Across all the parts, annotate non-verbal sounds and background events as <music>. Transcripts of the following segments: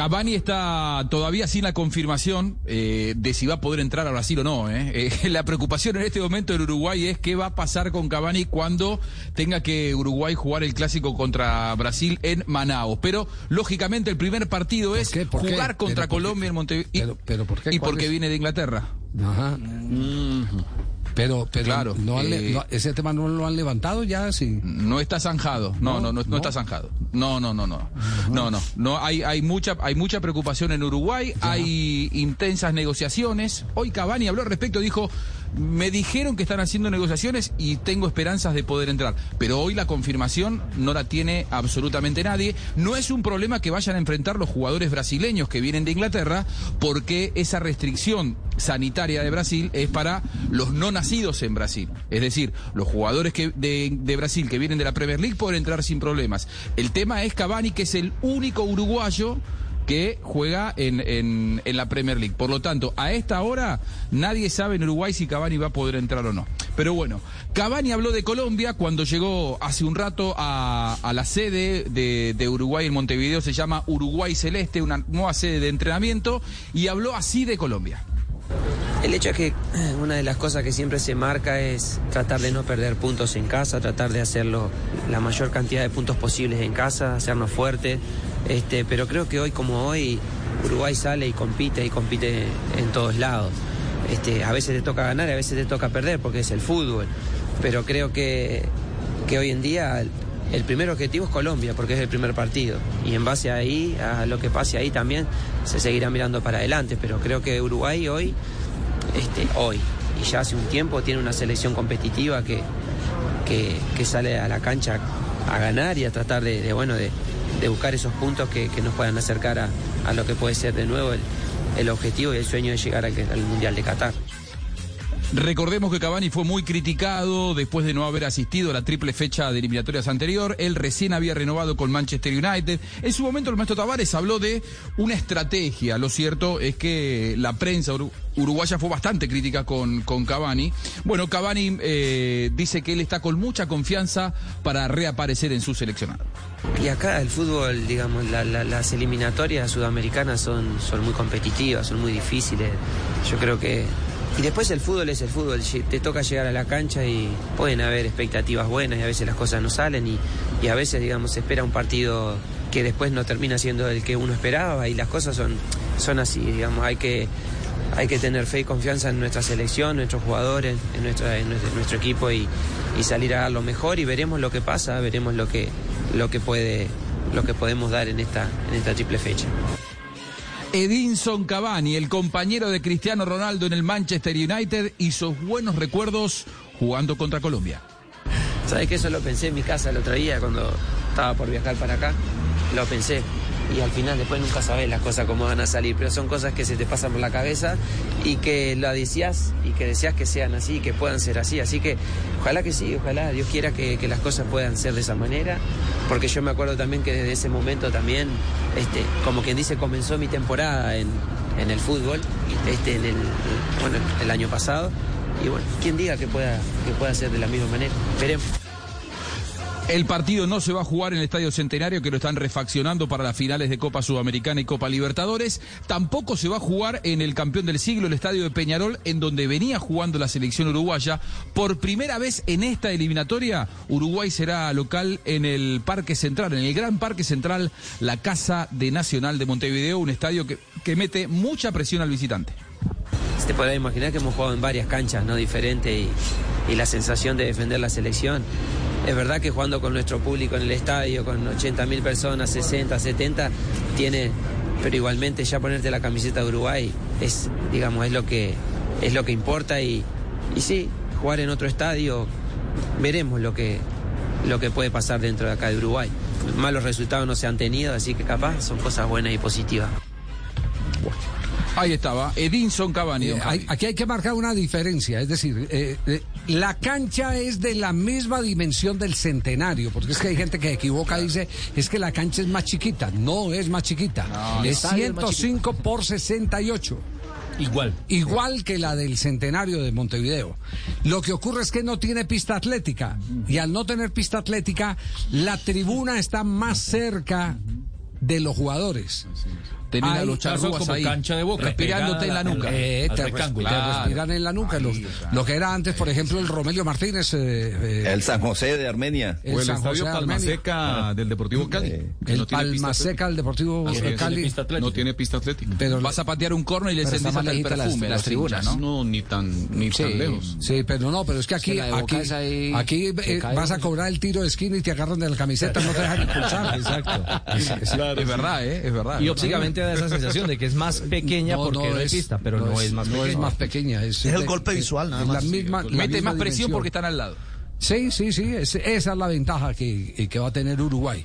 Cavani está todavía sin la confirmación eh, de si va a poder entrar a Brasil o no. ¿eh? <laughs> Eh, la preocupación en este momento en Uruguay es qué va a pasar con Cavani cuando tenga que Uruguay jugar el clásico contra Brasil en Manaus. Pero lógicamente el primer partido es jugar contra Colombia en Montevideo. Pero, ¿por qué? Y porque viene de Inglaterra. Ajá. Pero, pero Claro, no eh, no- ese tema no lo han levantado ya, sí. No está zanjado. No, no, no, no, está zanjado. No, no, no, no. No, no. No hay hay mucha hay mucha preocupación en Uruguay, hay intensas negociaciones. Hoy Cavani habló al respecto, dijo, "Me dijeron que están haciendo negociaciones y tengo esperanzas de poder entrar." Pero hoy la confirmación no la tiene absolutamente nadie. No es un problema que vayan a enfrentar los jugadores brasileños que vienen de Inglaterra, porque esa restricción sanitaria de Brasil es para los no nacidos en Brasil. Es decir, los jugadores que de, Brasil que vienen de la Premier League pueden entrar sin problemas. El tema es Cavani, que es el único uruguayo que juega en, en- en la Premier League. Por lo tanto, a esta hora nadie sabe en Uruguay si Cavani va a poder entrar o no. Pero bueno, Cavani habló de Colombia cuando llegó hace un rato a, la sede de, de Uruguay en Montevideo, se llama Uruguay Celeste, una nueva sede de entrenamiento, y habló así de Colombia. El hecho es que eh, una de las cosas que siempre se marca es tratar de no perder puntos en casa, tratar de hacerlo la mayor cantidad de puntos posibles en casa, hacernos fuertes. Este, pero creo que hoy como hoy Uruguay sale y compite y compite en todos lados. Este, a veces te toca ganar y a veces te toca perder porque es el fútbol. Pero creo que, que hoy en día el, el primer objetivo es Colombia porque es el primer partido. Y en base a ahí, a lo que pase ahí también, se seguirá mirando para adelante. Pero creo que Uruguay hoy este, hoy. Y ya hace un tiempo tiene una selección competitiva que, que, sale a la cancha a ganar y a tratar de, bueno, de, de buscar esos puntos que, que nos puedan acercar a, a lo que puede ser de nuevo el, el objetivo y el sueño de llegar al, al Mundial de Qatar. Recordemos que Cavani fue muy criticado después de no haber asistido a la triple fecha de eliminatorias anterior. Él recién había renovado con Manchester United. En su momento el maestro Tavares habló de una estrategia. Lo cierto es que la prensa uru- uruguaya fue bastante crítica con, con Cavani. Bueno, Cavani eh, dice que él está con mucha confianza para reaparecer en su seleccionado. Y acá el fútbol, digamos, la- la- las eliminatorias sudamericanas son, son muy competitivas, son muy difíciles. Yo creo que... Y después el fútbol es el fútbol, te toca llegar a la cancha y pueden haber expectativas buenas y a veces las cosas no salen y, y a veces, digamos, se espera un partido que después no termina siendo el que uno esperaba y las cosas son, son así, digamos, hay que, hay que tener fe y confianza en nuestra selección, nuestros jugadores, en, nuestra, en nuestro, en nuestro equipo y, y salir a dar lo mejor y veremos lo que pasa, veremos lo que, lo que puede, lo que podemos dar en esta, en esta triple fecha. Edinson Cavani, el compañero de Cristiano Ronaldo en el Manchester United, y sus buenos recuerdos jugando contra Colombia. ¿Sabes que eso lo pensé en mi casa el otro día cuando estaba por viajar para acá? Lo pensé. Y al final después nunca sabes las cosas cómo van a salir, pero son cosas que se te pasan por la cabeza y que lo deseas y que deseas que sean así que puedan ser así. Así que ojalá que sí, ojalá Dios quiera que, que las cosas puedan ser de esa manera, porque yo me acuerdo también que desde ese momento también, este, como quien dice, comenzó mi temporada en, en el fútbol, este, en el, bueno, el año pasado. Y bueno, quien diga que pueda, que pueda ser de la misma manera. Veremos. El partido no se va a jugar en el Estadio Centenario, que lo están refaccionando para las finales de Copa Sudamericana y Copa Libertadores. Tampoco se va a jugar en el campeón del siglo, el Estadio de Peñarol, en donde venía jugando la selección uruguaya. Por primera vez en esta eliminatoria, Uruguay será local en el Parque Central, en el Gran Parque Central, la Casa de Nacional de Montevideo, un estadio que, que mete mucha presión al visitante. Se podrá imaginar que hemos jugado en varias canchas no diferentes y, y la sensación de defender la selección. Es verdad que jugando con nuestro público en el estadio, con 80 mil personas, 60, 70, tiene, pero igualmente ya ponerte la camiseta de Uruguay es, digamos, es lo que, es lo que importa y, y sí, jugar en otro estadio, veremos lo que, lo que puede pasar dentro de acá de Uruguay. malos resultados no se han tenido, así que capaz son cosas buenas y positivas. Ahí estaba, Edinson Cavani. Eh, hay- aquí hay que marcar una diferencia, es decir, eh, eh, la cancha es de la misma dimensión del centenario, porque es que hay gente que equivoca, dice, es que la cancha es más chiquita, no es más chiquita, es 105 por 68. Igual. Igual que la del centenario de Montevideo. Lo que ocurre es que no tiene pista atlética. Y al no tener pista atlética, la tribuna está más cerca de los jugadores. Tener a los charrúas como ahí, cancha de Boca, respirándote en la nuca. al- Eh, al te, res- te Claro. respiran en la nuca. Lo, lo que era antes, por ejemplo, el Romelio Martínez. eh, eh, El San José de Armenia. el San José de Palmaseca del Deportivo Cali. el no tiene pista Palma Seca, el Deportivo es, Cali. No tiene pista atlética. Pero, Vas a patear un corno y le hasta el las- perfume. las los tribunas, No, ni tan, ni tan lejos. Sí, pero no, pero es que aquí, aquí, eh, vas a cobrar el tiro de esquina y te agarran de la camiseta, no te dejan <laughs> impulsar. Exacto. Es verdad, ¿eh? Es verdad. Y ópticamente da esa sensación de que es más pequeña porque no, hay pista, pero no, es, más no pequeña. es más pequeña. Es, Es el de- golpe visual, nada es la más. misma, la Mete misma más presión dimensión. porque están al lado. Sí, sí, sí, es- esa es la ventaja que, que va a tener Uruguay.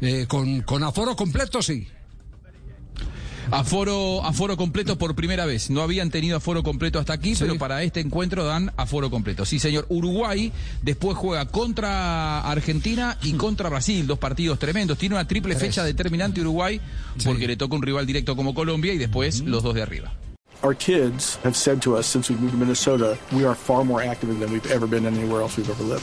Eh, con, con aforo completo, sí. Aforo, aforo completo por primera vez. No habían tenido aforo completo hasta aquí, Sí. pero para este encuentro dan aforo completo. Sí, señor. Uruguay después juega contra Argentina y <laughs> contra Brasil. Dos partidos tremendos. Tiene una triple fecha determinante Uruguay porque le toca un rival directo como Colombia y después los dos de arriba. Our kids have said to us since we moved to Minnesota, we are far more active than we've ever been anywhere else we've ever lived.